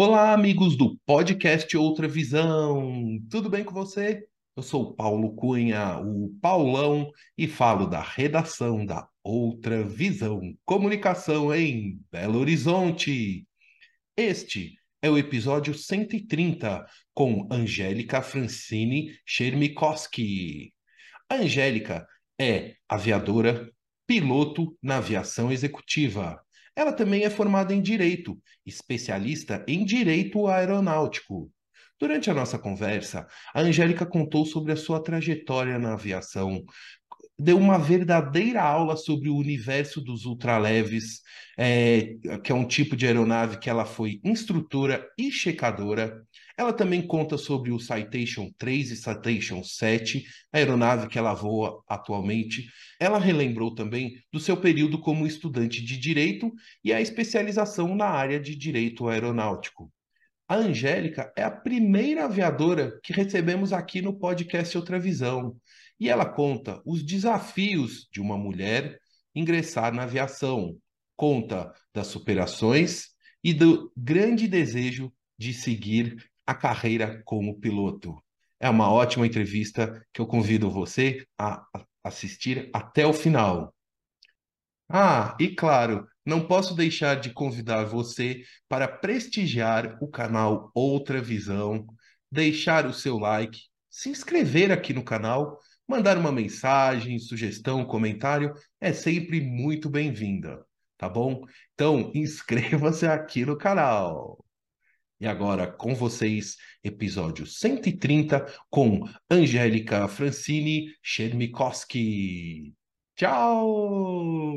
Olá, amigos do podcast Outra Visão. Tudo bem com você? Eu sou Paulo Cunha, o Paulão, e falo da redação da Outra Visão Comunicação em Belo Horizonte. Este é o episódio 130 com Angélica Francine Chermikoski. Angélica é aviadora, piloto na aviação executiva ela também é formada em Direito, especialista em Direito Aeronáutico. Durante a nossa conversa, a Angélica contou sobre a sua trajetória na aviação, deu uma verdadeira aula sobre o universo dos ultraleves, é, que é um tipo de aeronave que ela foi instrutora e checadora. Ela também conta sobre o Citation 3 e Citation 7, a aeronave que ela voa atualmente. Ela relembrou também do seu período como estudante de direito e a especialização na área de direito aeronáutico. A Angélica é a primeira aviadora que recebemos aqui no podcast Outra Visão. E ela conta os desafios de uma mulher ingressar na aviação, conta das superações e do grande desejo de seguir a carreira como piloto. É uma ótima entrevista que eu convido você a assistir até o final. Ah, e claro, não posso deixar de convidar você para prestigiar o canal Outra Visão, deixar o seu like, se inscrever aqui no canal Mandar uma mensagem, sugestão, comentário é sempre muito bem-vinda, tá bom? Então, inscreva-se aqui no canal. E agora com vocês, episódio 130 com Angélica Francini Chermikoski. Tchau!